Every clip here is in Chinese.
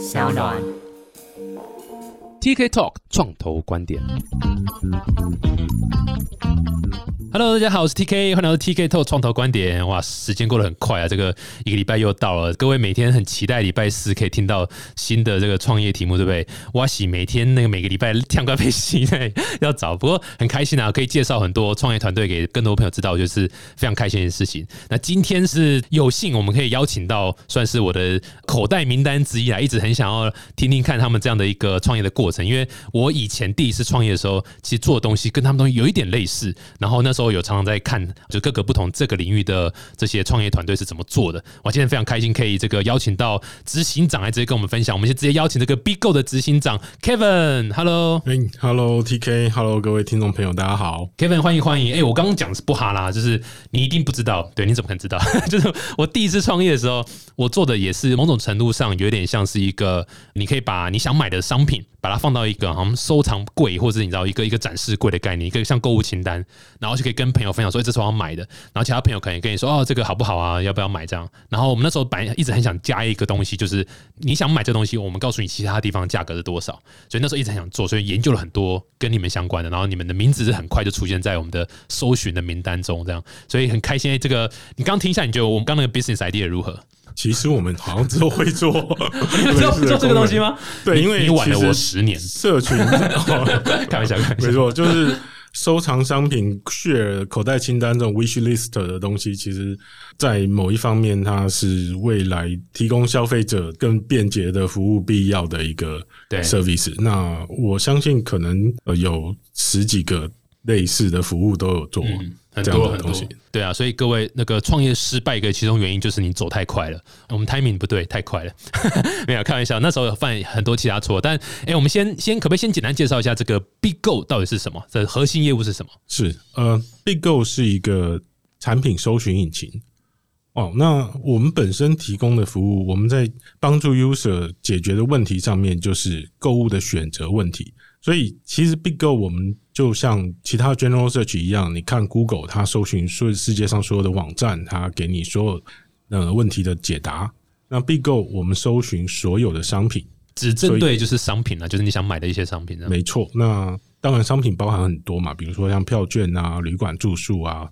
小暖。TK Talk 创投观点。Hello，大家好，我是 TK，欢迎来到 TK Talk 创投观点。哇，时间过得很快啊，这个一个礼拜又到了。各位每天很期待礼拜四可以听到新的这个创业题目，对不对？哇喜每天那个每个礼拜跳个配戏对要找，不过很开心啊，可以介绍很多创业团队给更多朋友知道，就是非常开心的事情。那今天是有幸我们可以邀请到，算是我的口袋名单之一啊，一直很想要听听看他们这样的一个创业的过，因为我以前第一次创业的时候，其实做的东西跟他们东西有一点类似，然后那时候有常常在看，就各个不同这个领域的这些创业团队是怎么做的。我今天非常开心，可以这个邀请到执行长来直接跟我们分享。我们先直接邀请这个 Big Go 的执行长 Kevin，Hello。哎，Hello TK，Hello 各位听众朋友，大家好。Kevin，欢迎欢迎！哎、我刚刚讲的是不哈啦，就是你一定不知道，对，你怎么可能知道？就是我第一次创业的时候，我做的也是某种程度上有点像是一个，你可以把你想买的商品，把它放到一个好像收藏柜，或者你知道一个一个展示柜的概念，一个像购物清单，然后就可以跟朋友分享说，哎这是我要买的，然后其他朋友可能跟你说，哦，这个好不好啊？要不要买这样？然后我们那时候本来一直很想加一个东西，就是你想买这东西，我们告诉你其他地方价格是多少，所以那时候一直很想做，所以研究了很多跟你们相关的，然后你们的名字是很快就出现在我们的搜寻的名单中，这样，所以很开心。这个你刚听一下，你觉得我们刚那个 business idea 如何？其实我们好像之后会做，你知道做这个东西吗？对，因为你晚了我十年，社群，哦开玩笑，开玩笑没。错，就是收藏商品、share 口袋清单这种 wish list 的东西，其实在某一方面，它是未来提供消费者更便捷的服务必要的一个对 service。那我相信可能呃有十几个类似的服务都有做嗯很多很多东西。，对啊，所以各位那个创业失败一个其中原因就是你走太快了，我们 timing 不对，太快了，没有开玩笑，那时候有犯很多其他错，但哎、我们先先可不可以先简单介绍一下这个 Big Go 到底是什么？这核心业务是什么？是呃，Big Go 是一个产品搜寻引擎。哦，那我们本身提供的服务，我们在帮助 user 解决的问题上面，就是购物的选择问题。所以其实 Big Go 我们就像其他 General Search 一样，你看 Google 它搜寻所有世界上所有的网站，它给你所有呃问题的解答。那 Big Go 我们搜寻所有的商品，只针对就是商品啊，就是你想买的一些商品。没错，那当然商品包含很多嘛，比如说像票券啊、旅馆住宿啊，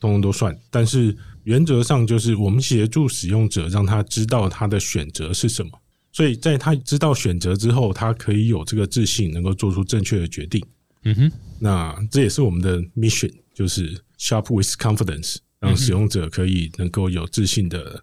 通通都算。但是原则上就是我们协助使用者，让他知道他的选择是什么。所以在他知道选择之后，他可以有这个自信，能够做出正确的决定。嗯哼，那这也是我们的 mission，就是 shop with confidence，让使用者可以能够有自信的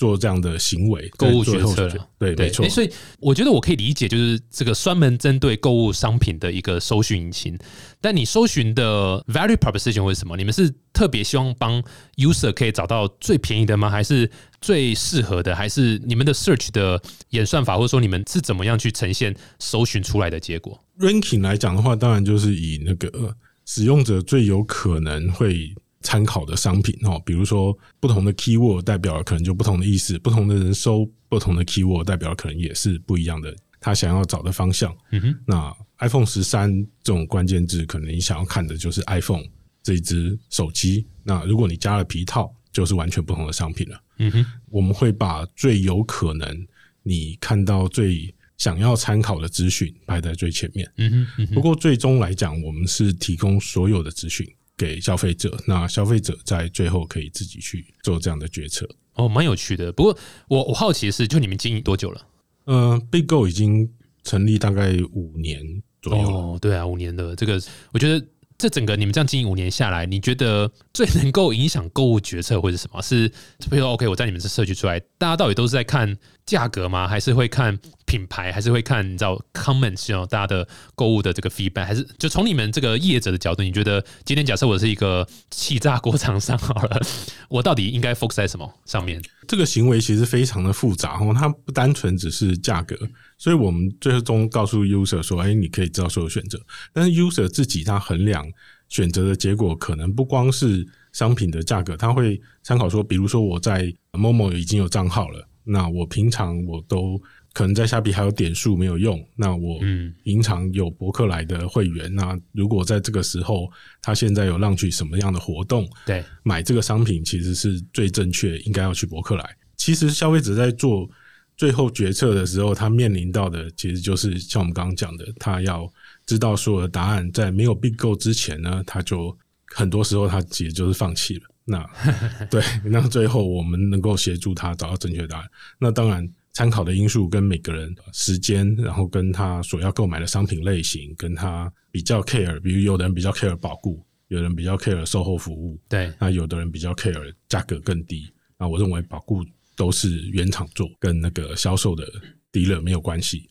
做这样的行为，购物决策了对，没错诶。所以我觉得我可以理解，就是这个专门针对购物商品的一个搜寻引擎。但你搜寻的 value proposition 会是什么？你们是特别希望帮 user 可以找到最便宜的吗？还是最适合的？还是你们的 search 的演算法，或者说你们是怎么样去呈现搜寻出来的结果？ranking 来讲的话，当然就是以那个、呃使用者最有可能会参考的商品哦，比如说不同的 keyword 代表了可能就不同的意思，不同的人搜不同的 keyword 代表了可能也是不一样的，他想要找的方向。嗯哼，那 iPhone 十三这种关键字，可能你想要看的就是 iPhone 这一只手机。那如果你加了皮套，就是完全不同的商品了。嗯哼，我们会把最有可能你看到最想要参考的资讯排在最前面。嗯哼，嗯哼。不过最终来讲，我们是提供所有的资讯给消费者，那消费者在最后可以自己去做这样的决策。哦，蛮有趣的。不过我我好奇的是，就你们经营多久了？呃，Big Go 已经成立大概五年左右了。哦，对啊，五年的这个，我觉得这整个你们这样经营五年下来，你觉得最能够影响购物决策会是什么？是比如说，OK，我在你们这社区出来，大家到底都是在看价格吗？还是会看品牌？还是会看你知道 comments，you know, 大家的购物的这个 feedback？还是就从你们这个业者的角度，你觉得今天假设我是一个气炸锅厂商好了，我到底应该 focus 在什么上面？这个行为其实非常的复杂哦，它不单纯只是价格，所以我们最终告诉 user 说，哎，你可以知道所有选择，但是 user 自己他衡量选择的结果，可能不光是商品的价格，他会参考说，比如说我在 Momo 已经有账号了，那我平常我都可能在虾皮还有点数没有用，那我嗯平常有博客来的会员，那如果在这个时候他现在有浪去什么样的活动，对，买这个商品其实是最正确，应该要去博客来。其实消费者在做最后决策的时候，他面临到的其实就是像我们刚刚讲的，他要知道所有的答案，在没有并购之前呢，他就很多时候他其实就是放弃了。那 对，那最后我们能够协助他找到正确答案。那当然，参考的因素跟每个人时间，然后跟他所要购买的商品类型，跟他比较 care，比如有的人比较 care 保固，有人比较 care 售后服务，对，那有的人比较 care 价格更低。那我认为保固都是原厂做，跟那个销售的低了没有关系。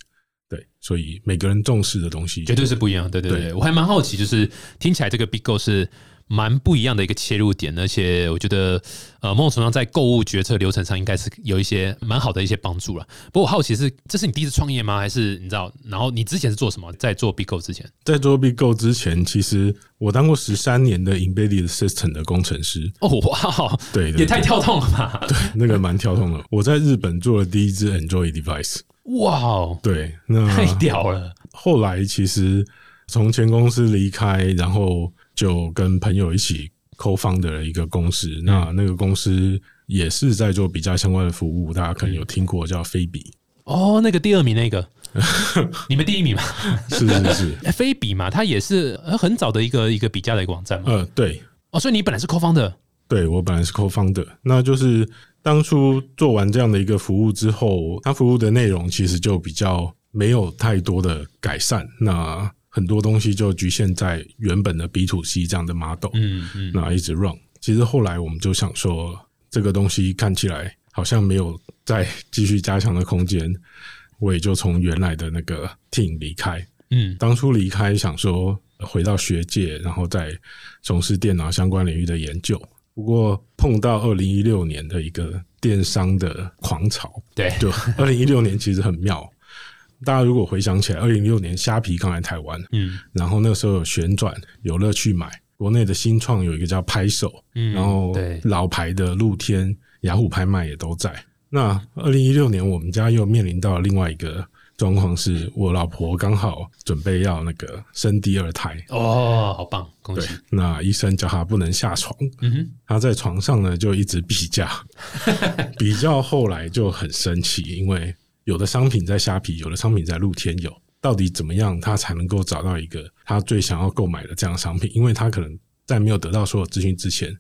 对，所以每个人重视的东西绝对是不一样。对对对，我还蛮好奇，就是听起来这个 Big Go 是。蛮不一样的一个切入点，而且我觉得，呃，某种程度上在购物决策流程上应该是有一些蛮好的一些帮助了。不过我好奇是，这是你第一次创业吗？还是你知道？然后你之前是做什么？在做 BigGo 之前，在做 BigGo 之前，其实我当过十三年的 Embedded System 的工程师。哦哇，对，也太跳痛了吧？对，那个蛮跳痛的。我在日本做了第一支 Android device。哇哦，对，那太屌了。后来其实从前公司离开，然后。就跟朋友一起 co found 的一个公司，那那个公司也是在做比较相关的服务，大家可能有听过叫菲比哦，那个第二名那个，你们第一名嘛？是是是，菲 比嘛，它也是很早的一个一个比价的一个网站嘛。呃，对，哦，所以你本来是 co found 的，对我本来是 co found 的，那就是当初做完这样的一个服务之后，它服务的内容其实就比较没有太多的改善，那。很多东西就局限在原本的 B to C 这样的 model，嗯嗯，那一直 run。其实后来我们就想说，这个东西看起来好像没有再继续加强的空间，我也就从原来的那个 team 离开。嗯，当初离开想说回到学界，然后再从事电脑相关领域的研究。不过碰到二零一六年的一个电商的狂潮，对，就二零一六年其实很妙。大家如果回想起来，二零一六年虾皮刚来台湾，嗯，然后那个时候有旋转，有乐趣买，国内的新创有一个叫拍手，嗯，然后老牌的露天、雅虎拍卖也都在。那二零一六年，我们家又面临到另外一个状况，是我老婆刚好准备要那个生第二胎，哦，好棒，恭喜！那医生叫她不能下床，嗯哼，她在床上呢就一直比价，比较后来就很生气，因为。有的商品在虾皮，有的商品在露天有，到底怎么样他才能够找到一个他最想要购买的这样商品？因为他可能在没有得到所有资讯之前，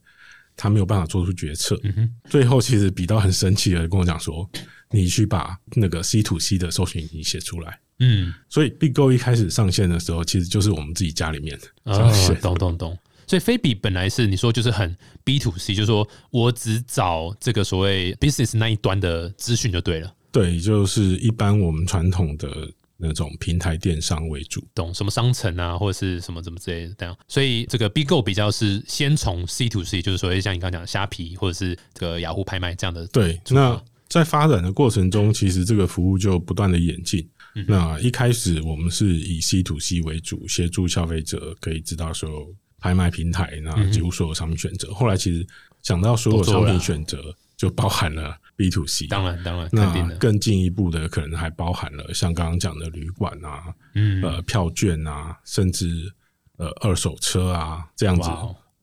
他没有办法做出决策。最后其实比到很生气的跟我讲说：“你去把那个 C to C 的搜寻引擎写出来。”嗯，所以 Big Go 一开始上线的时候，其实就是我们自己家里面的。哦，懂懂懂。所以菲比本来是你说就是很 B to C，就是说我只找这个所谓 business 那一端的资讯就对了。对，就是一般我们传统的那种平台电商为主，懂什么商城啊，或者是什么什么之类的这样。所以这个 BigGo 比较是先从 C to C，就是说像你刚刚讲虾皮或者是这个雅虎拍卖这样的。对，那在发展的过程中，其实这个服务就不断的演进。那一开始我们是以 C to C 为主，协助消费者可以知道所有拍卖平台，那几乎所有商品选择。后来其实讲到所有商品选择。就包含了 B to C，当然当然，那更进一步的可能还包含了像刚刚讲的旅馆啊，嗯，呃，票券啊，甚至呃二手车啊这样子。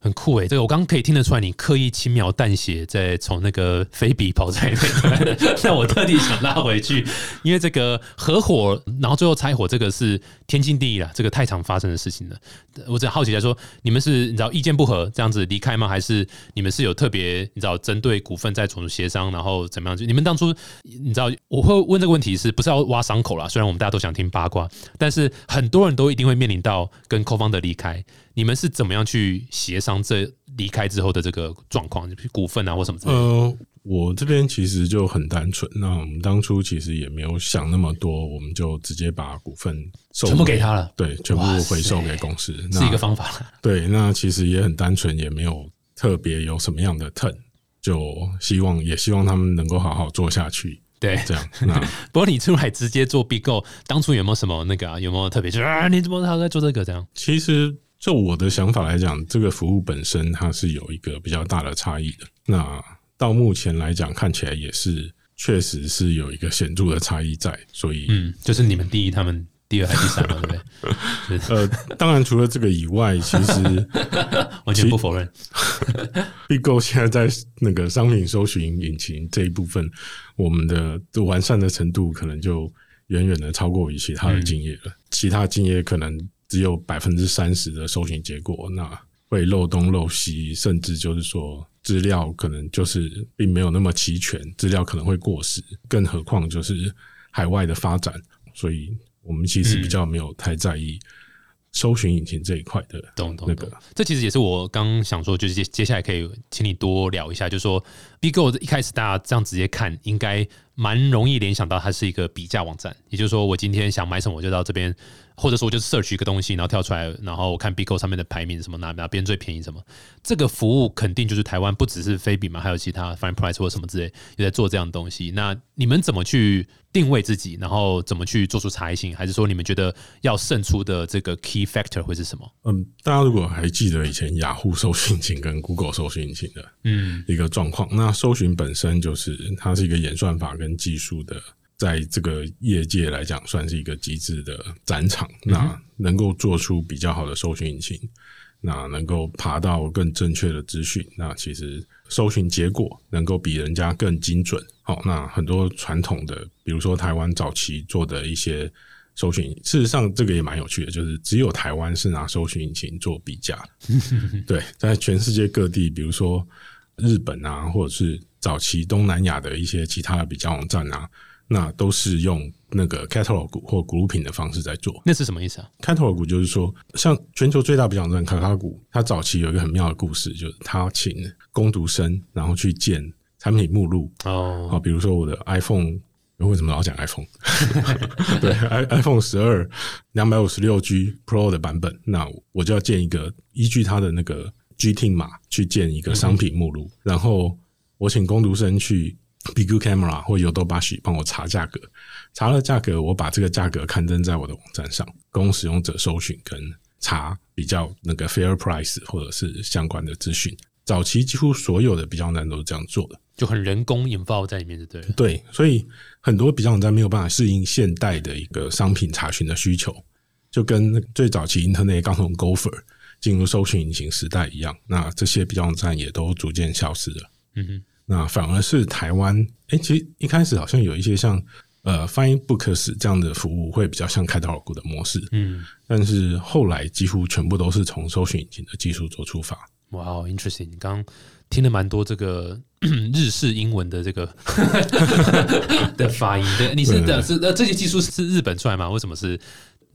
很酷诶，这个我刚刚可以听得出来，你刻意轻描淡写在从那个菲比跑在那，但我特地想拉回去，因为这个合伙，然后最后拆伙，这个是天经地义啦，这个太常发生的事情了。我只好奇在说，你们是你知道意见不合这样子离开吗？还是你们是有特别你知道针对股份再重新协商，然后怎么样？你们当初你知道我会问这个问题是不是要挖伤口啦？虽然我们大家都想听八卦，但是很多人都一定会面临到跟扣方的离开。你们是怎么样去协商这离开之后的这个状况，股份啊或什么之类？呃，我这边其实就很单纯，那我们当初其实也没有想那么多，我们就直接把股份全部给他了，对，全部回收给公司，是一个方法。对，那其实也很单纯，也没有特别有什么样的 turn，就希望也希望他们能够好好做下去。对，这样。不过你出来直接做 B Go，当初有没有什么那个啊？有没有特别？就啊，你怎么还在做这个？这样？其实。就我的想法来讲，这个服务本身它是有一个比较大的差异的。那到目前来讲，看起来也是确实是有一个显著的差异在。所以，嗯，就是你们第一，他们第二还是第三嘛，对不对？呃，当然除了这个以外，其实 完全不否认。BigGo 现在在那个商品搜寻引擎这一部分，我们的的完善的程度可能就远远的超过于其他的竞业了。其他竞业可能只有百分之三十的搜寻结果，那会漏东漏西，甚至就是说资料可能就是并没有那么齐全，资料可能会过时，更何况就是海外的发展，所以我们其实比较没有太在意搜寻引擎这一块的懂懂懂那个。这其实也是我刚想说，就是接接下来可以请你多聊一下，就是说 BigGo 一开始大家这样直接看，应该蛮容易联想到它是一个比价网站，也就是说，我今天想买什么，我就到这边，或者说我就 search 一个东西，然后跳出来，然后我看 BigGo 上面的排名什么哪哪边最便宜什么，这个服务肯定就是台湾不只是非比嘛，还有其他 Fine Price 或什么之类也在做这样的东西。那你们怎么去定位自己，然后怎么去做出差异性？还是说你们觉得要胜出的这个 key factor 会是什么？嗯，大家如果还记得以前雅虎搜寻引擎跟 Google 搜寻引擎的嗯一个状况，那搜寻本身就是它是一个演算法跟技术的，在这个业界来讲算是一个极致的展场。那能够做出比较好的搜寻引擎，那能够爬到更正确的资讯，那其实搜寻结果能够比人家更精准。好，那很多传统的，比如说台湾早期做的一些搜寻，事实上这个也蛮有趣的，就是只有台湾是拿搜寻引擎做比价。对，在全世界各地，比如说日本啊，或者是早期东南亚的一些其他的比较网站啊，那都是用那个 catalog 或 grouping 的方式在做。那是什么意思啊？catalog 就是说，像全球最大比较网站卡卡谷，它早期有一个很妙的故事，就是他请工读生然后去建产品目录，哦，好，比如说我的 iPhone，为什么老讲 iPhone？对，i iPhone 十二两百五十六 G Pro 的版本，那我就要建一个依据它的那个 GT 码去建一个商品目录，然后我请工读生去 Big Camera 或 Yodobashi 帮我查价格，查了价格，我把这个价格刊登在我的网站上，供使用者搜寻跟查比较那个 fair price 或者是相关的资讯。早期几乎所有的比较难都是这样做的。就很人工引爆在里面，就对了。对，所以很多比较网站没有办法适应现代的一个商品查询的需求，就跟最早期 Internet 刚从 Gopher 进入搜寻引擎时代一样。那这些比较网站也都逐渐消失了。嗯哼，那反而是台湾，哎、其实一开始好像有一些像呃 Find Books 这样的服务会比较像 Catalog 的模式，嗯，但是后来几乎全部都是从搜寻引擎的技术做出发。哇、哦 i n t e r e s t i n g 你刚刚听了蛮多这个 日式英文的这个 的发音，对，你是的是呃这些技术是日本出来吗？为什么是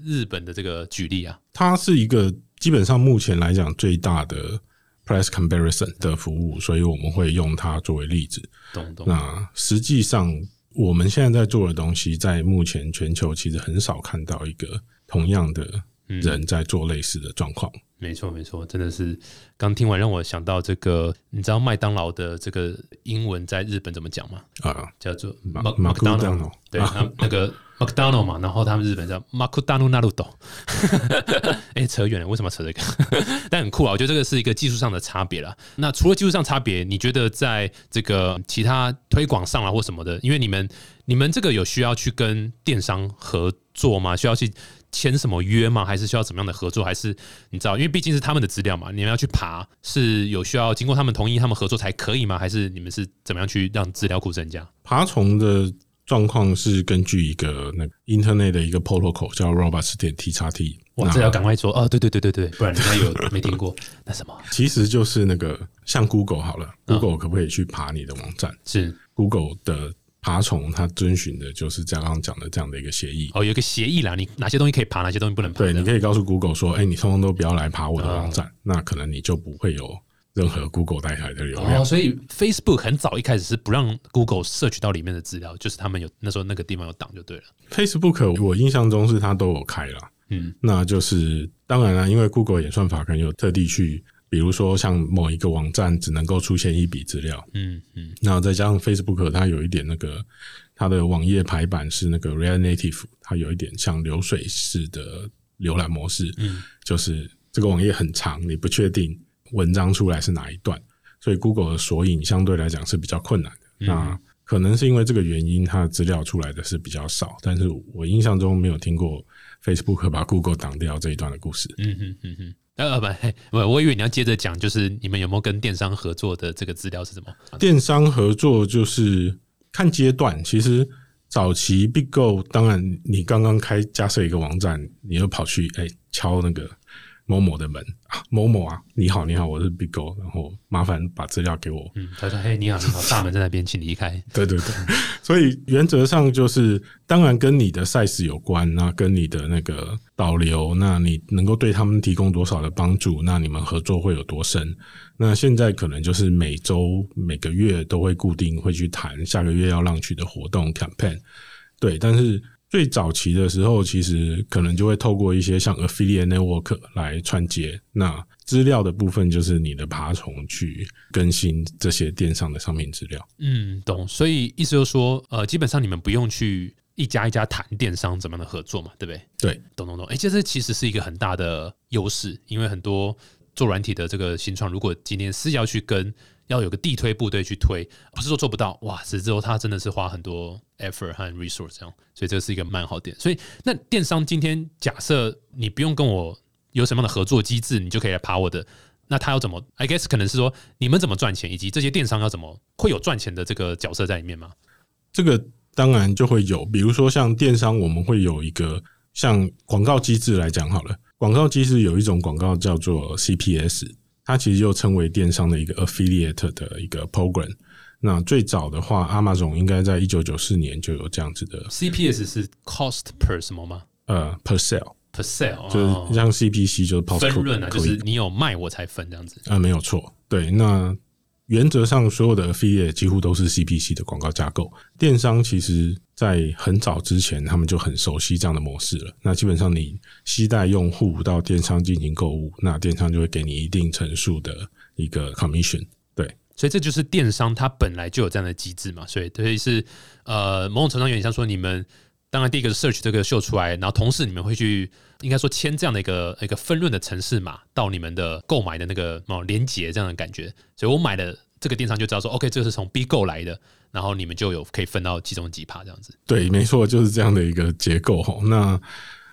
日本的这个举例啊？它是一个基本上目前来讲最大的 price comparison 的服务，所以我们会用它作为例子。懂懂，那实际上我们现在在做的东西，在目前全球其实很少看到一个同样的人在做类似的状况。没错没错，真的是刚听完让我想到这个，你知道麦当劳的这个英文在日本怎么讲吗？啊，叫做马 Mac- 马库 McDonald 对，那那个 McDonald 嘛，然后他们日本叫 Makudano Naruto，哎，扯远了，为什么要扯这个？但很酷啊，我觉得这个是一个技术上的差别啦。那除了技术上差别，你觉得在这个其他推广上啊或什么的，因为你们你们这个有需要去跟电商合作吗？需要去签什么约吗？还是需要怎么样的合作？还是你知道，因为毕竟是他们的资料嘛，你们要去爬，是有需要经过他们同意，他们合作才可以吗？还是你们是怎么样去让资料库增加？爬虫的状况是根据一个那个 Internet 的一个 protocol 叫 robots 点 t 叉 t，哇，那这要赶快说哦！对对对对对，不然人家有没听过那什么其实就是那个像 Google 好了，Google 可不可以去爬你的网站是？Google 的爬虫它遵循的就是刚刚讲的这样的一个协议。哦，有一个协议啦，你哪些东西可以爬，哪些东西不能爬对，你可以告诉 Google 说，哎、你通通都不要来爬我的网啊站，那可能你就不会有任何 Google 带来的流量。哦，所以 Facebook 很早一开始是不让 Google 摄取到里面的资料，就是他们有那时候那个地方有挡就对了。Facebook 我印象中是它都有开啦，嗯，那就是当然了，因为 Google 演算法可能有特地去，比如说像某一个网站只能够出现一笔资料，嗯嗯，那再加上 Facebook 它有一点那个它的网页排版是那个 React Native，它有一点像流水式的浏览模式，嗯，就是这个网页很长，你不确定文章出来是哪一段，所以 Google 的索引相对来讲是比较困难的。那可能是因为这个原因，它的资料出来的是比较少。但是我印象中没有听过 Facebook 把 Google 挡掉这一段的故事。嗯哼嗯哼。呃不不，我以为你要接着讲，就是你们有没有跟电商合作的这个资料是什么？电商合作就是看阶段，其实早期 BigGo，当然你刚刚开加设一个网站，你又跑去哎敲那个。某某的门啊，某某啊，你好，你好，我是 BigGo，然后麻烦把资料给我。嗯，他说：“嘿，你好，你好，大门在那边，请离开。”对对对，所以原则上就是，当然跟你的 size 有关，那跟你的那个导流，那你能够对他们提供多少的帮助，那你们合作会有多深？那现在可能就是每周、每个月都会固定会去谈下个月要让取的活动 campaign。对，但是。最早期的时候，其实可能就会透过一些像 affiliate network 来串接。那资料的部分就是你的爬虫去更新这些电商的商品资料。嗯，懂。所以意思就是说，呃，基本上你们不用去一家一家谈电商怎么样的合作嘛，对不对？对，懂懂懂。哎，这这其实是一个很大的优势，因为很多做软体的这个新创，如果今天是要去跟要有个地推部队去推，不是说做不到哇！只是说他真的是花很多 effort 和 resource 这样，所以这是一个蛮好点。所以那电商今天假设你不用跟我有什么样的合作机制，你就可以来爬我的，那他要怎么？I guess 可能是说你们怎么赚钱，以及这些电商要怎么会有赚钱的这个角色在里面吗？这个当然就会有，比如说像电商，我们会有一个像广告机制来讲好了，广告机制有一种广告叫做 CPS。它其实就称为电商的一个 affiliate 的一个 program。那最早的话，Amazon 应该在一九九四年就有这样子的。CPS 是 cost per 什么吗？呃，per sale，per sale，就是像 CPC 就是分润啊，就是你有卖我才分这样子。啊，没有错，对，那。原则上，所有的 affiliate 几乎都是 CPC 的广告架构。电商其实，在很早之前，他们就很熟悉这样的模式了。那基本上，你期待用户到电商进行购物，那电商就会给你一定层数的一个 commission。对，所以这就是电商它本来就有这样的机制嘛。所以，所以是呃，某种程度上有点像说，你们当然第一个是 search 这个秀出来，然后同时你们会去应该说签这样的一个一个分润的城市码到你们的购买的那个哦连接这样的感觉。所以我买的。这个电商就知道说，OK，这个是从 B 购来的，然后你们就有可以分到其中几趴这样子。对，没错，就是这样的一个结构哈。那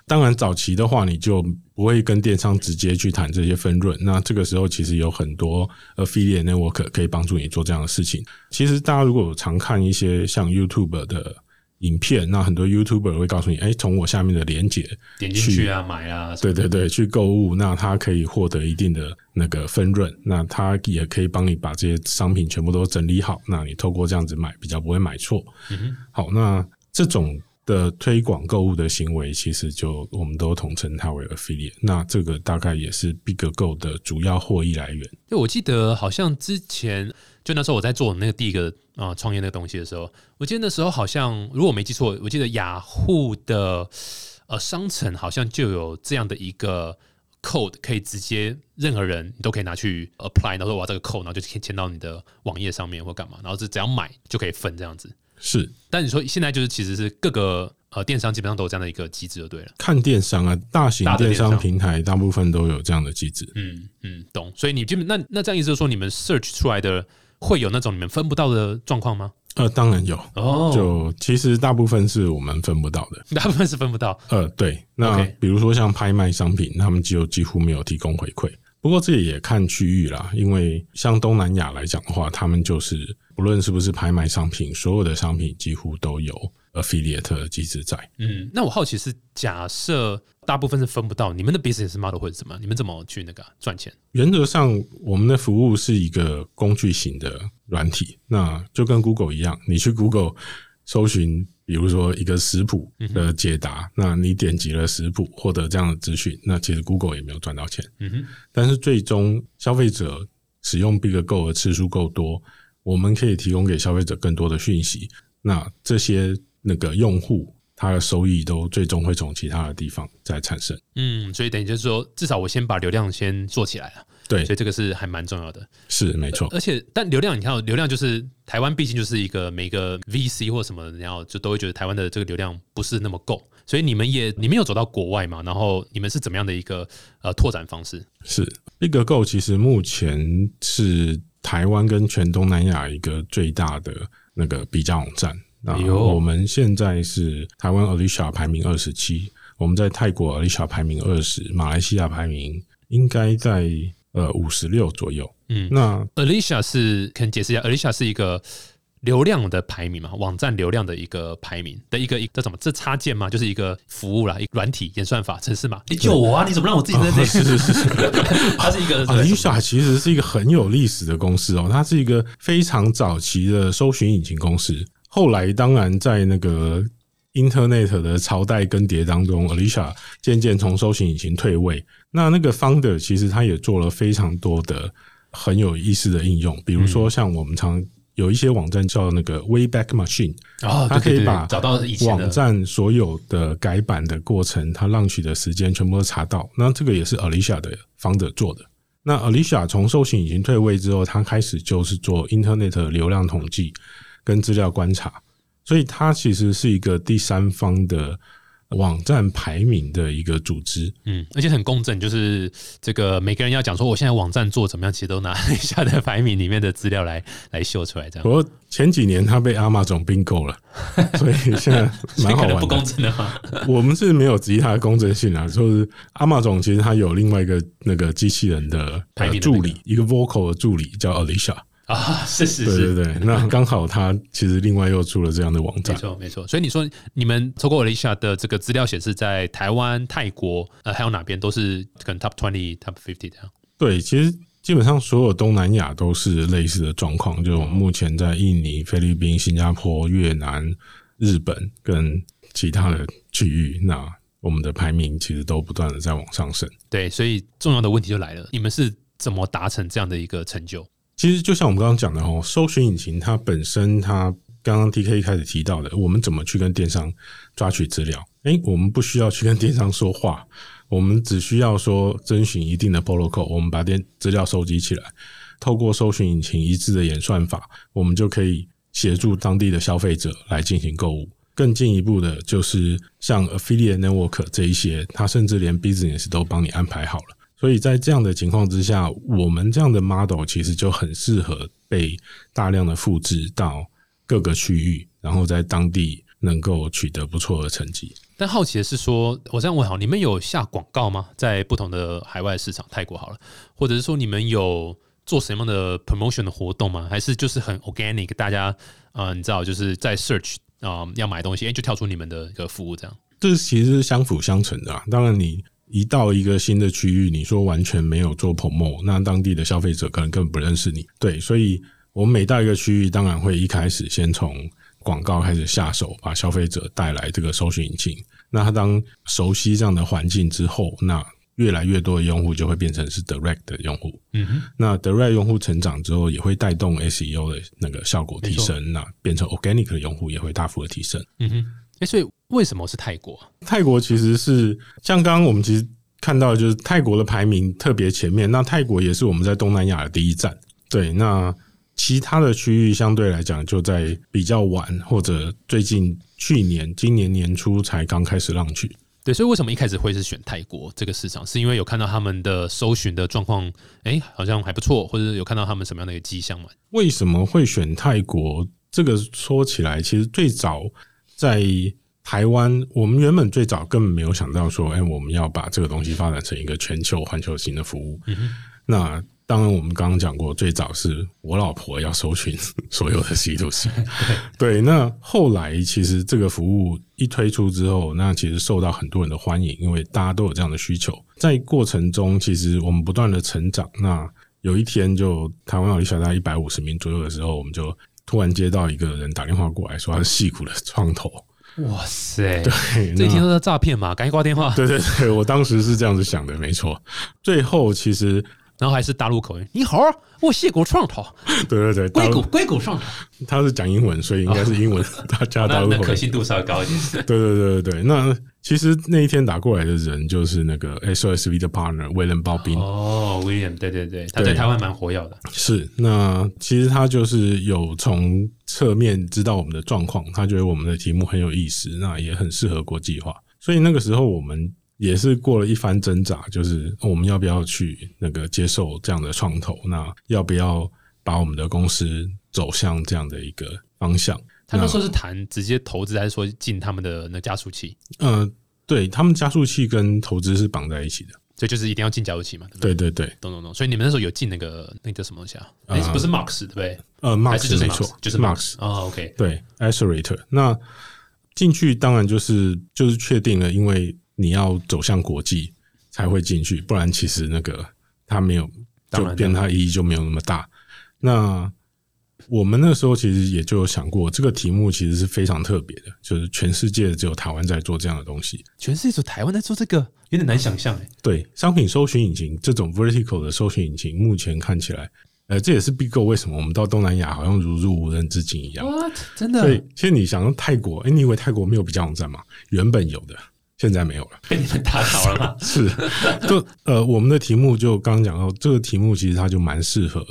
当然早期的话，你就不会跟电商直接去谈这些分润。那这个时候其实有很多 affiliate network 可以帮助你做这样的事情。其实大家如果常看一些像 YouTube 的。影片，那很多 YouTuber 会告诉你，哎，从我下面的链接点进去啊，买啊，对对对，去购物，那他可以获得一定的那个分润，那他也可以帮你把这些商品全部都整理好，那你透过这样子买，比较不会买错。嗯好，那这种的推广购物的行为，其实就我们都统称它为 affiliate，那这个大概也是 BigGo 的主要获益来源。对，我记得好像之前。就那时候我在做那个第一个啊创业那个东西的时候，我记得那时候好像如果我没记错，我记得雅虎的呃商城好像就有这样的一个 code，可以直接任何人你都可以拿去 apply，然后说我要这个 code，然后就可以签到你的网页上面或干嘛，然后是只要买就可以分这样子。是，但你说现在就是其实是各个。呃，电商基本上都有这样的一个机制，就对了。看电商啊，大型电商平台大部分都有这样的机制。嗯嗯，懂。所以你基本那那这样意思，说你们 search 出来的会有那种你们分不到的状况吗？呃，当然有。哦，就其实大部分是我们分不到的，大部分是分不到。呃，对。那比如说像拍卖商品，他们就几乎没有提供回馈。不过这也看区域啦，因为像东南亚来讲的话，他们就是不论是不是拍卖商品，所有的商品几乎都有。affiliate 的机制在，嗯，那我好奇是，假设大部分是分不到，你们的 business model 会是什么？你们怎么去那个赚钱？原则上，我们的服务是一个工具型的软体，那就跟 Google 一样，你去 Google 搜寻，比如说一个食谱的解答，那你点击了食谱，获得这样的资讯，那其实 Google 也没有赚到钱，嗯哼。但是最终消费者使用 BigGo 的次数够多，我们可以提供给消费者更多的讯息，那这些。那个用户他的收益都最终会从其他的地方再产生。嗯，所以等于就是说，至少我先把流量先做起来了。对，所以这个是还蛮重要的。是没错。而且，但流量你看，流量就是台湾毕竟就是一个每个 VC 或什么，然后就都会觉得台湾的这个流量不是那么够。所以你们也你们有走到国外嘛？然后你们是怎么样的一个呃拓展方式？是 BigGo 其实目前是台湾跟全东南亚一个最大的。那个比价网站。那哎呦我们现在是台湾 Alicia 排名二十七，我们在泰国 Alicia 排名二十，马来西亚排名应该在呃五十六左右。嗯那，Alicia 是可以解释一下，Alicia 是一个流量的排名嘛，网站流量的一个排名的一个一这怎么这插件嘛，就是一个服务啦，一个软体演算法程式嘛。你救我啊！你怎么让我自己在这里？是是是是 它是一个 Alicia 其实是一个很有历史的公司哦，它是一个非常早期的搜寻引擎公司。后来当然在那个 Internet 的朝代更迭当中，Alicia 渐渐从搜寻引擎退位。那那个 founder 其实他也做了非常多的很有意思的应用，比如说像我们常有一些网站叫那个 Wayback Machine，哦，它可以把找到网站所有的改版的过程，它浪取的时间全部都查到。那这个也是 Alicia 的 founder 做的。那 Alicia 从搜寻引擎退位之后，他开始就是做 Internet 流量统计跟资料观察，所以它其实是一个第三方的网站排名的一个组织。嗯，而且很公正，就是这个每个人要讲说我现在网站做怎么样，其实都拿一下的排名里面的资料来来秀出来，这样不过前几年他被阿玛总并购了，所以现在蛮好玩的不公。正的嘛。我们是没有质疑它的公正性啊，就是阿玛总其实它有另外一个那个机器人的呃排名助理，一个 vocal 的助理叫 Alicia。啊，是是是，对对，那刚好他其实另外又出了这样的网站没。错没错。所以你说你们透过 Alicia 的这个资料显示，在台湾、泰国呃还有哪边都是可能 Top twenty、Top fifty 这样。对，其实基本上所有东南亚都是类似的状况，就目前在印尼、菲律宾、新加坡、越南、日本跟其他的区域，那我们的排名其实都不断的在往上升。对，所以重要的问题就来了，你们是怎么达成这样的一个成就？其实就像我们刚刚讲的哦，搜寻引擎它本身，它刚刚 T K 一开始提到的，我们怎么去跟电商抓取资料？诶，我们不需要去跟电商说话，我们只需要说遵循一定的 protocol，我们把电资料收集起来，透过搜寻引擎一致的演算法，我们就可以协助当地的消费者来进行购物。更进一步的，就是像 affiliate network 这一些，它甚至连 business 都帮你安排好了。所以在这样的情况之下，我们这样的 model 其实就很适合被大量的复制到各个区域，然后在当地能够取得不错的成绩。但好奇的是说，我这样问好，你们有下广告吗？在不同的海外市场，泰国好了，或者是说你们有做什么样的 promotion 的活动吗？还是就是很 organic，大家呃，你知道就是在 search 啊、要买东西，哎、就跳出你们的一个服务这样。这其实是相辅相成的啊。当然，你一到一个新的区域，你说完全没有做 promo，那当地的消费者可能根本不认识你。对，所以我们每到一个区域，当然会一开始先从广告开始下手，把消费者带来这个搜寻引擎。那他当熟悉这样的环境之后，那越来越多的用户就会变成是 direct 的用户。嗯哼，那 direct 用户成长之后，也会带动 SEO 的那个效果提升，那变成 organic 的用户也会大幅的提升。嗯哼，哎、所以为什么是泰国啊？泰国其实是像刚刚我们其实看到，就是泰国的排名特别前面。那泰国也是我们在东南亚的第一站。对，那其他的区域相对来讲就在比较晚，或者最近去年、今年年初才刚开始浪去。对，所以为什么一开始会是选泰国这个市场？是因为有看到他们的搜寻的状况，哎、好像还不错，或者有看到他们什么样的一个迹象嘛？为什么会选泰国？这个说起来，其实最早在台湾，我们原本最早根本没有想到说，哎、我们要把这个东西发展成一个全球环球型的服务。那当然，我们刚刚讲过，最早是我老婆要搜寻 所有的 C to C。对，那后来其实这个服务一推出之后，那其实受到很多人的欢迎，因为大家都有这样的需求。在过程中，其实我们不断的成长。那有一天，就台湾奥利小大概一百五十名左右的时候，我们就突然接到一个人打电话过来，说他是戏骨的创投。哇塞，对，这一那听都是诈骗嘛，赶紧挂电话。对对对，我当时是这样子想的，没错。最后其实，然后还是大陆口音，你好，我谢股创投，对 对对，硅谷硅谷创投，他是讲英文，所以应该是英文大家大那陆口音。那可信度稍微高一点。对对对对对，那其实那一天打过来的人就是那个 SOSV 的 partner 威廉鲍宾。哦，William，对对对，他在台湾蛮活跃的。是，那其实他就是有从侧面知道我们的状况，他觉得我们的题目很有意思，那也很适合国际化，所以那个时候我们也是过了一番挣扎，就是我们要不要去那个接受这样的创投，那要不要把我们的公司走向这样的一个方向。他那时候是谈直接投资，还是说进他们的那加速器？呃，对他们加速器跟投资是绑在一起的。所以就是一定要进加速器嘛？对不对对对对，懂懂懂。所以你们那时候有进那个那个叫什么东西啊？哎，不是 Max 对不对？呃还是就，Max 是没 Max，错，就是 Max。哦，OK，对，Accelerator。那进去当然就是就是确定了，因为你要走向国际才会进去，不然其实那个它没有就变它意义就没有那么大。那我们那时候其实也就有想过，这个题目其实是非常特别的，就是全世界只有台湾在做这样的东西。全世界只有台湾在做这个，有点难想象哎。对，商品搜寻引擎这种 vertical 的搜寻引擎，目前看起来，呃，这也是 BigGo 为什么我们到东南亚好像如入无人之境一样。What？真所以，其实你想到泰国，哎、你以为泰国没有比较网站吗？原本有的，现在没有了。被你们打倒了吗？是，就呃，我们的题目就刚刚讲到，这个题目其实它就蛮适合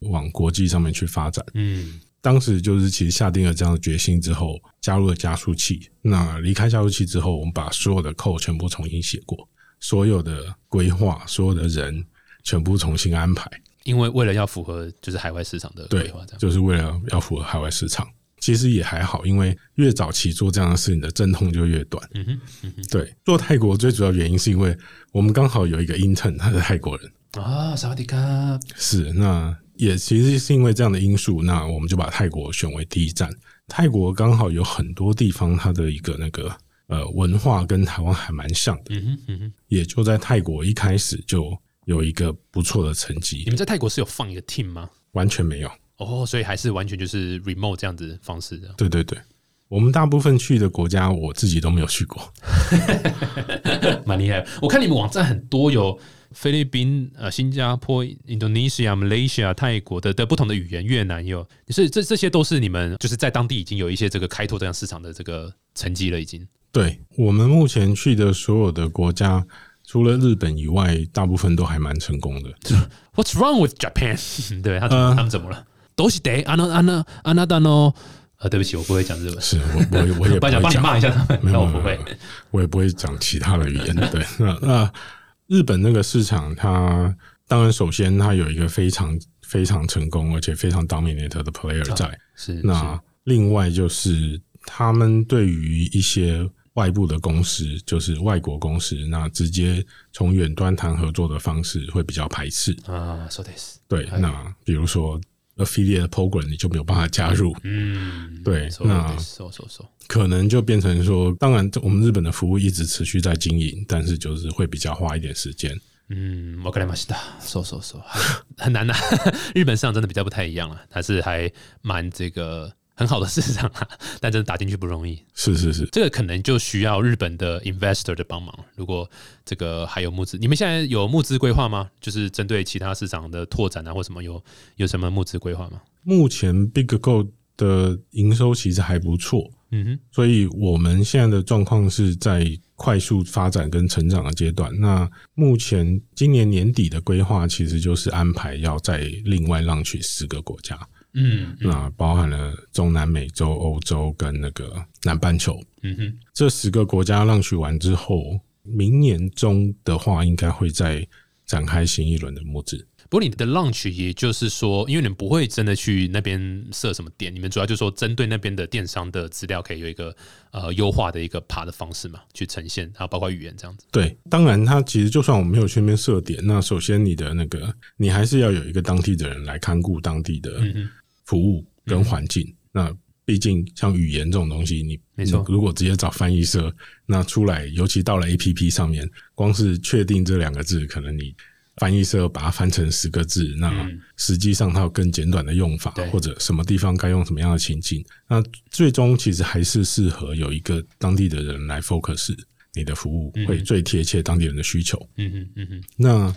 往国际上面去发展。嗯，当时就是其实下定了这样的决心之后，加入了加速器。那离开加速器之后，我们把所有的 code 全部重新写过，所有的规划、所有的人全部重新安排。因为为了要符合就是海外市场的规对划，这样，就是为了要符合海外市场。其实也还好，因为越早期做这样的事，你的阵痛就越短。嗯哼，嗯哼，对，做泰国最主要原因是因为我们刚好有一个 intern，他是泰国人，啊，萨瓦迪卡，是那也其实是因为这样的因素，那我们就把泰国选为第一站。泰国刚好有很多地方，它的一个那个呃文化跟台湾还蛮像的，嗯哼，嗯哼，也就在泰国一开始就有一个不错的成绩你绩，们在泰国是有放一个 team 吗？完全没有。哦，所以还是完全就是 remote 这样子的方式的。对对对，我们大部分去的国家，我自己都没有去过。蛮厉害。我看你们网站很多有菲律宾、呃新加坡、Indonesia、Malaysia、泰国的的不同的语言，越南也有，所以这这些都是你们就是在当地已经有一些这个开拓这样市场的这个成绩了，已经。对我们目前去的所有的国家，除了日本以外，大部分都还蛮成功的。What's wrong with Japan？对他怎么、呃他们怎么了？都是得安娜安娜安娜达诺。呃，对不起，我不会讲日文。是我我也我也帮你会讲，骂一下他们，没有但我不会我也不会讲其他的语言。对，那那日本那个市场，它当然首先它有一个非常非常成功而且非常 dominate 的 player 在。是那另外就是他们对于一些外部的公司，就是外国公司，那直接从远端谈合作的方式会比较排斥。是啊，so this，对，那比如说 affiliate program 你就没有办法加入，嗯，对那 so so so，可能就变成说，当然我们日本的服务一直持续在经营，但是就是会比较花一点时间。嗯，我跟你した，so so so，很难呐、日本市场真的比较不太一样了，它是还蛮这个很好的市场啊，但真的打进去不容易。是是是，这个可能就需要日本的 investor 的帮忙。如果这个还有募资，你们现在有募资规划吗？就是针对其他市场的拓展啊，或什么有有什么募资规划吗？目前 BigGo 的营收其实还不错，嗯哼，所以我们现在的状况是在快速发展跟成长的阶段。那目前今年年底的规划其实就是安排要再另外让去十个国家，嗯那包含了中南美洲、欧洲跟那个南半球。嗯哼，这十个国家浪取完之后，明年中的话，应该会再展开新一轮的募资。不过你的 launch 也就是说，因为你们不会真的去那边设什么店，你们主要就是说针对那边的电商的资料，可以有一个呃优化的一个爬的方式嘛，去呈现，然后包括语言这样子。对，当然，它其实就算我们没有去那边设点，那首先你的那个，你还是要有一个当地的人来看顾当地的嗯哼，服务跟环境。那毕竟像语言这种东西，你没错。如果直接找翻译社，那出来，尤其到了 A P P 上面，光是确定这两个字，可能你翻译社把它翻成十个字，那嗯。实际上它有更简短的用法对，或者什么地方该用什么样的情境，那最终其实还是适合有一个当地的人来 focus 你的服务，会最贴切当地人的需求。嗯嗯，嗯嗯，那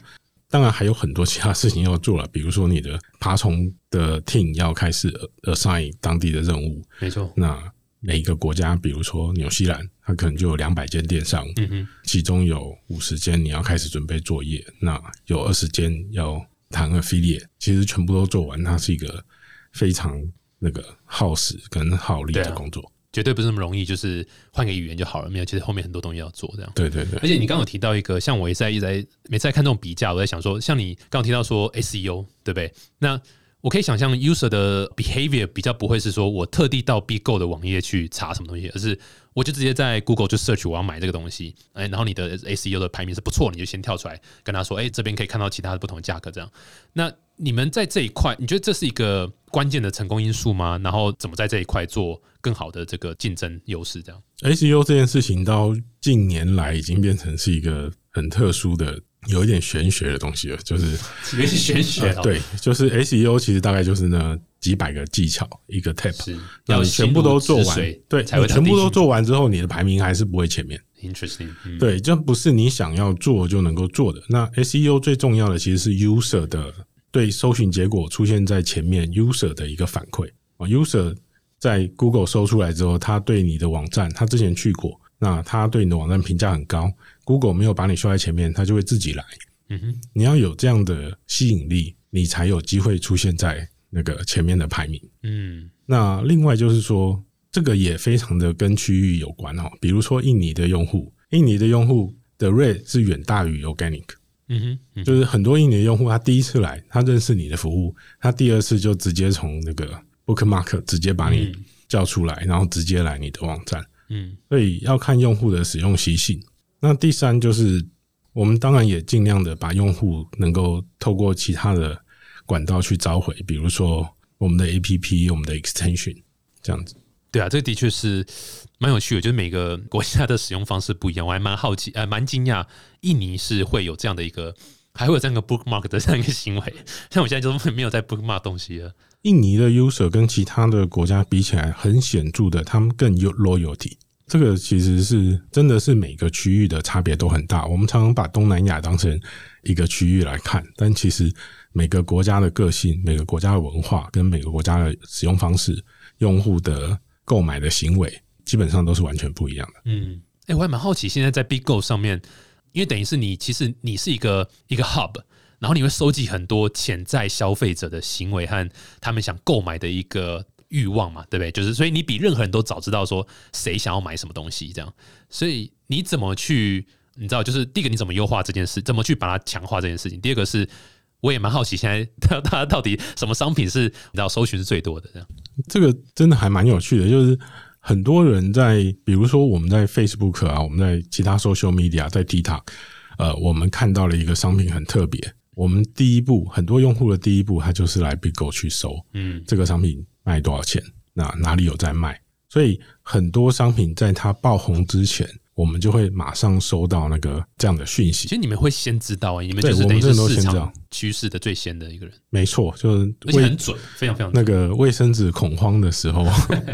当然还有很多其他事情要做了，比如说你的爬虫的 team 要开始 assign 当地的任务。没错。那每一个国家，比如说纽西兰，它可能就有两百间电商，嗯哼，其中有五十间你要开始准备作业，那有二十间要谈 affiliate，其实全部都做完，它是一个非常那个耗时跟耗力的工作。绝对不是那么容易，就是换个语言就好了。没有，其实后面很多东西要做，这样。对对对而且你刚刚有提到一个，像我也在一直在每次在看这种比价，我在想说，像你刚刚提到说 SEO，对不对？那我可以想象 user 的 behavior 比较不会是说我特地到 BigGo 的网页去查什么东西，而是我就直接在 Google 就 search 我要买这个东西，哎，然后你的 SEO 的排名是不错，你就先跳出来跟他说，哎，这边可以看到其他的不同的价格，这样。那你们在这一块，你觉得这是一个关键的成功因素吗？然后怎么在这一块做更好的这个竞争优势？这样 SEO 这件事情到近年来已经变成是一个很特殊的。有一点玄学的东西了，就是玄学。对，就是 SEO 其实大概就是那几百个技巧一个 tip，要全部都做完，对，才会全部都做完之后，你的排名还是不会前面。Interesting，对，这不是你想要做就能够做的。那 SEO 最重要的其实是 user 的对搜寻结果出现在前面，user 的一个反馈啊，user 在 Google 搜出来之后，他对你的网站，他之前去过，那他对你的网站评价很高。Google 没有把你秀在前面，他就会自己来。嗯哼，你要有这样的吸引力，你才有机会出现在那个前面的排名。嗯，那另外就是说，这个也非常的跟区域有关哦。比如说印尼的用户，印尼的用户的 rate 是远大于 organic。嗯哼，就是很多印尼的用户，他第一次来，他认识你的服务，他第二次就直接从那个 Bookmark 直接把你叫出来，然后直接来你的网站。嗯，所以要看用户的使用习性。那第三就是，我们当然也尽量的把用户能够透过其他的管道去召回，比如说我们的 A P P、我们的 Extension 这样子。对啊，这的确是蛮有趣的，就是每个国家的使用方式不一样，我还蛮好奇，呃，蛮惊讶，印尼是会有这样的一个，还会有这样一个 Bookmark 的这样一个行为。像我现在就是没有在 Bookmark 东西了。印尼的 User 跟其他的国家比起来，很显著的，他们更有 Loyalty。这个其实是真的是每个区域的差别都很大。我们常常把东南亚当成一个区域来看，但其实每个国家的个性、每个国家的文化跟每个国家的使用方式、用户的购买的行为，基本上都是完全不一样的。嗯，哎，我还蛮好奇，现在在 BigGo 上面，因为等于是你其实你是一个一个 Hub，然后你会收集很多潜在消费者的行为和他们想购买的一个。欲望嘛，对不对？就是，所以你比任何人都早知道说谁想要买什么东西，这样。所以你怎么去？你知道，就是第一个你怎么优化这件事，怎么去把它强化这件事情。第二个是，我也蛮好奇，现在 他他到底什么商品是你知道搜寻是最多的？这样，这个真的还蛮有趣的。就是很多人在，比如说我们在 Facebook 啊，我们在其他 social media，在 TikTok，呃，我们看到了一个商品很特别。我们第一步，很多用户的第一步，他就是来 BigGo 去搜，嗯，这个商品。卖多少钱？那哪里有在卖？所以很多商品在它爆红之前，我们就会马上收到那个这样的讯息。其实你们会先知道啊，你们就是等于市场趋势的最先的一个人。没错，就是而且很准，非常非常那个卫生纸恐慌的时候，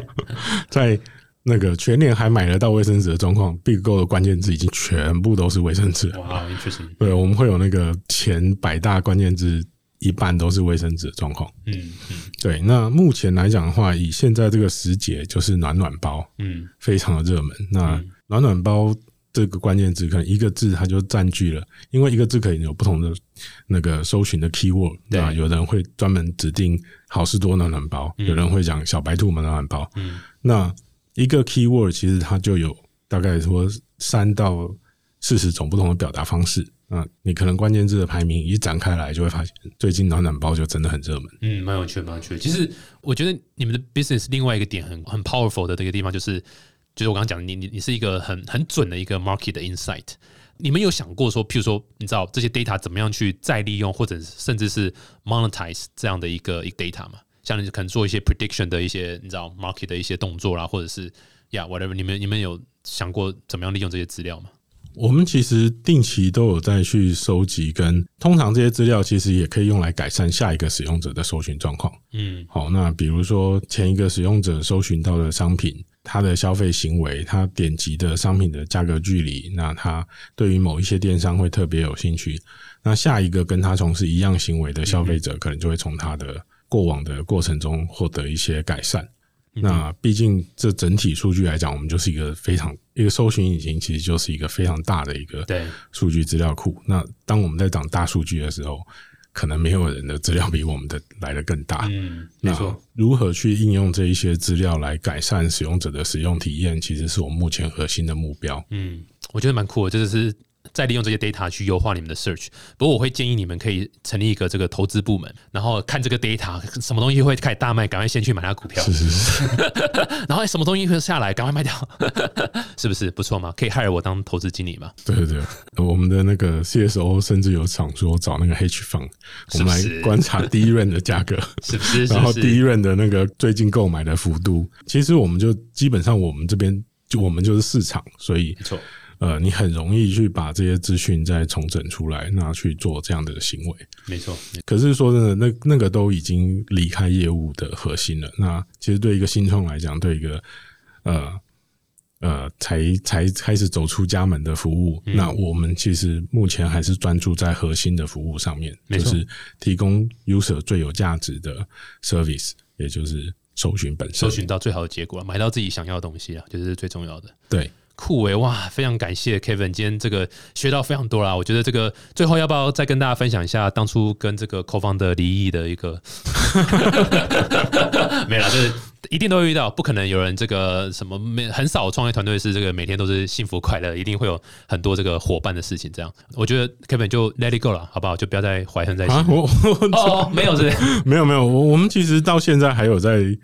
在那个全年还买得到卫生纸的状况，BigGo 的关键字已经全部都是卫生纸。哇，确实，对，我们会有那个前百大关键字。一半都是卫生纸的状况，嗯嗯，对。那目前来讲的话，以现在这个时节，就是暖暖包，嗯，非常的热门。那暖暖包这个关键字，可能一个字它就占据了，因为一个字可以有不同的那个搜寻的 keyword，对吧？有人会专门指定好事多暖暖包，有人会讲小白兔暖暖包，嗯，那一个 keyword 其实它就有大概说三到四十种不同的表达方式。嗯，你可能关键字的排名一展开来，就会发现最近暖暖包就真的很热门。嗯，蛮有趣，蛮有趣。其实我觉得你们的 business 另外一个点很很 powerful 的这个地方，就是就是我刚刚讲的，你你你是一个很很准的一个 market 的 insight。你们有想过说，譬如说，你知道这些 data 怎么样去再利用，或者甚至是 monetize 这样的一个一个 data 吗？像你可能做一些 prediction 的一些你知道 market 的一些动作啦，或者是 yeah whatever，你们你们有想过怎么样利用这些资料吗？我们其实定期都有在去收集，跟通常这些资料其实也可以用来改善下一个使用者的搜寻状况。嗯，好，那比如说前一个使用者搜寻到的商品，他的消费行为，他点击的商品的价格距离，那他对于某一些电商会特别有兴趣。那下一个跟他从事一样行为的消费者，可能就会从他的过往的过程中获得一些改善。那毕竟这整体数据来讲，我们就是一个非常一个搜寻引擎，其实就是一个非常大的一个数据资料库。那当我们在讲大数据的时候，可能没有人的资料比我们的来的更大。嗯，没错。如何去应用这一些资料来改善使用者的使用体验，其实是我们目前核心的目标。嗯，我觉得蛮酷的，就是。再利用这些 data 去优化你们的 search。不过我会建议你们可以成立一个这个投资部门，然后看这个 data 什么东西会开始大卖，赶快先去买它股票。是是是，然后什么东西会下来，赶快卖掉，是不是不错嘛？可以 hire 我当投资经理嘛？对对对，我们的那个 CSO 甚至有想说找那个 H 方，我们来观察第一任的价格，是不是？然后第一任的那个最近购买的幅度，其实我们就基本上我们这边就我们就是市场，所以没错。呃，你很容易去把这些资讯再重整出来，那去做这样的行为，没错。可是说真的，那那个都已经离开业务的核心了。那其实对一个新创来讲，对一个呃呃才才开始走出家门的服务，那我们其实目前还是专注在核心的服务上面，就是提供 user 最有价值的 service，也就是搜寻本身，搜寻到最好的结果，买到自己想要的东西啊，就是最重要的。对。酷诶，哇！非常感谢 Kevin，今天这个学到非常多啦。我觉得这个最后要不要再跟大家分享一下当初跟这个 Co 方的离异的一个？没了，就是一定都会遇到，不可能有人这个什么没很少创业团队是这个每天都是幸福快乐，一定会有很多这个伙伴的事情。这样，我觉得 Kevin 就 Let it go 了，好不好？就不要再怀恨在心。我哦，没有是，没有没有，我我们其实到现在还有在。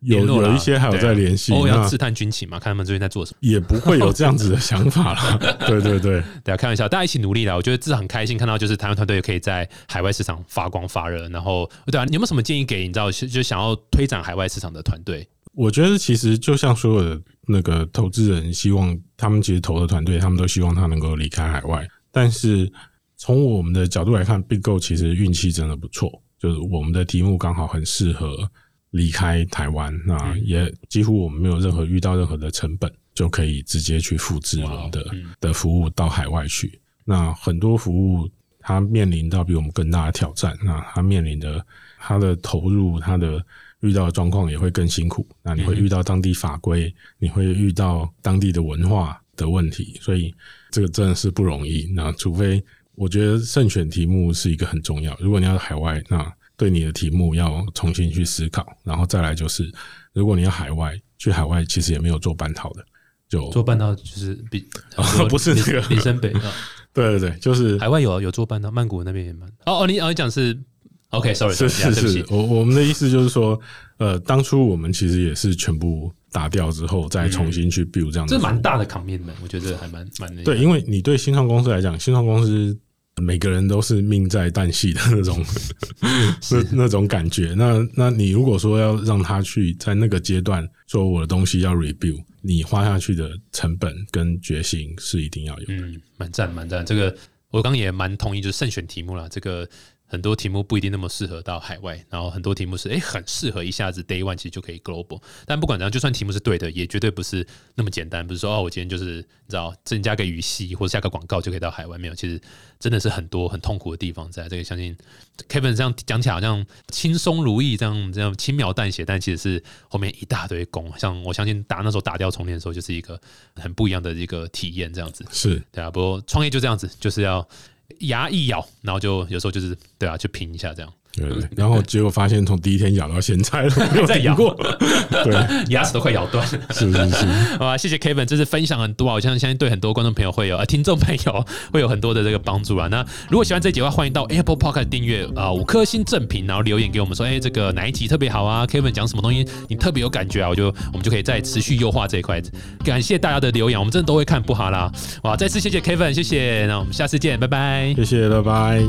有有一些还有在联系，我要刺探军情嘛，看他们最近在做什么，也不会有这样子的想法了。对对对，大家开玩笑，大家一起努力啦。我觉得至少很开心，看到就是台湾团队可以在海外市场发光发热。然后，对啊，你有没有什么建议给你知道就想要推展海外市场的团队？我觉得其实就像所有的那个投资人，希望他们其实投的团队，他们都希望他能够离开海外。但是从我们的角度来看，Big Go 其实运气真的不错，就是我们的题目刚好很适合。离开台湾，那也几乎我们没有任何遇到任何的成本，就可以直接去复制我们的的服务到海外去。那很多服务它面临到比我们更大的挑战，那它面临的它的投入，它的遇到的状况也会更辛苦。那你会遇到当地法规，你会遇到当地的文化的问题，所以这个真的是不容易。那除非我觉得慎选题目是一个很重要。如果你要海外，那对你的题目要重新去思考，然后再来就是，如果你要海外去海外，其实也没有做半套的，就做半套就是比 不是那个。林森北啊，对对对，就是海外有有做半套，曼谷那边也蛮哦哦，你哦你讲是 OK，sorry，是是是，我我们的意思就是说，呃，当初我们其实也是全部打掉之后，再重新去 build 这样，这蛮大的 commitment，我觉得还蛮蛮对，因为你对新创公司来讲，新创公司。每个人都是命在旦夕的那种，那那种感觉。那那你如果说要让他去在那个阶段说我的东西要 review，你花下去的成本跟决心是一定要有。嗯，蛮赞蛮赞。这个我刚也蛮同意，就是慎选题目啦。这个。很多题目不一定那么适合到海外，然后很多题目是诶很适合一下子 day one 其实就可以 global。但不管怎样，就算题目是对的，也绝对不是那么简单。不是说哦，我今天就是你知道增加个语系或者下个广告就可以到海外，没有，其实真的是很多很痛苦的地方在。这个相信 Kevin 这样讲起来好像轻松如意，这样这样轻描淡写，但其实是后面一大堆工。像我相信打那时候打掉重练的时候，就是一个很不一样的一个体验，这样子是对啊。不过创业就这样子，就是要。牙一咬，然后就有时候就是对啊，去拼一下这样。对，然后结果发现从第一天咬到现在了没有 再咬过，对，牙齿都快咬断了。是是是，好吧，谢谢 Kevin，这是分享很多啊，我相信相信对很多观众朋友会有，啊，听众朋友会有很多的这个帮助啊。那如果喜欢这集的话，欢迎到 Apple Podcast 订阅啊，五颗星正品，然后留言给我们说，哎，这个哪一集特别好啊？Kevin 讲什么东西你特别有感觉啊？我就我们就可以再持续优化这一块。感谢大家的留言，我们真的都会看，不好啦。哇，再次谢谢 Kevin，谢谢，那我们下次见，拜拜，谢谢，拜拜。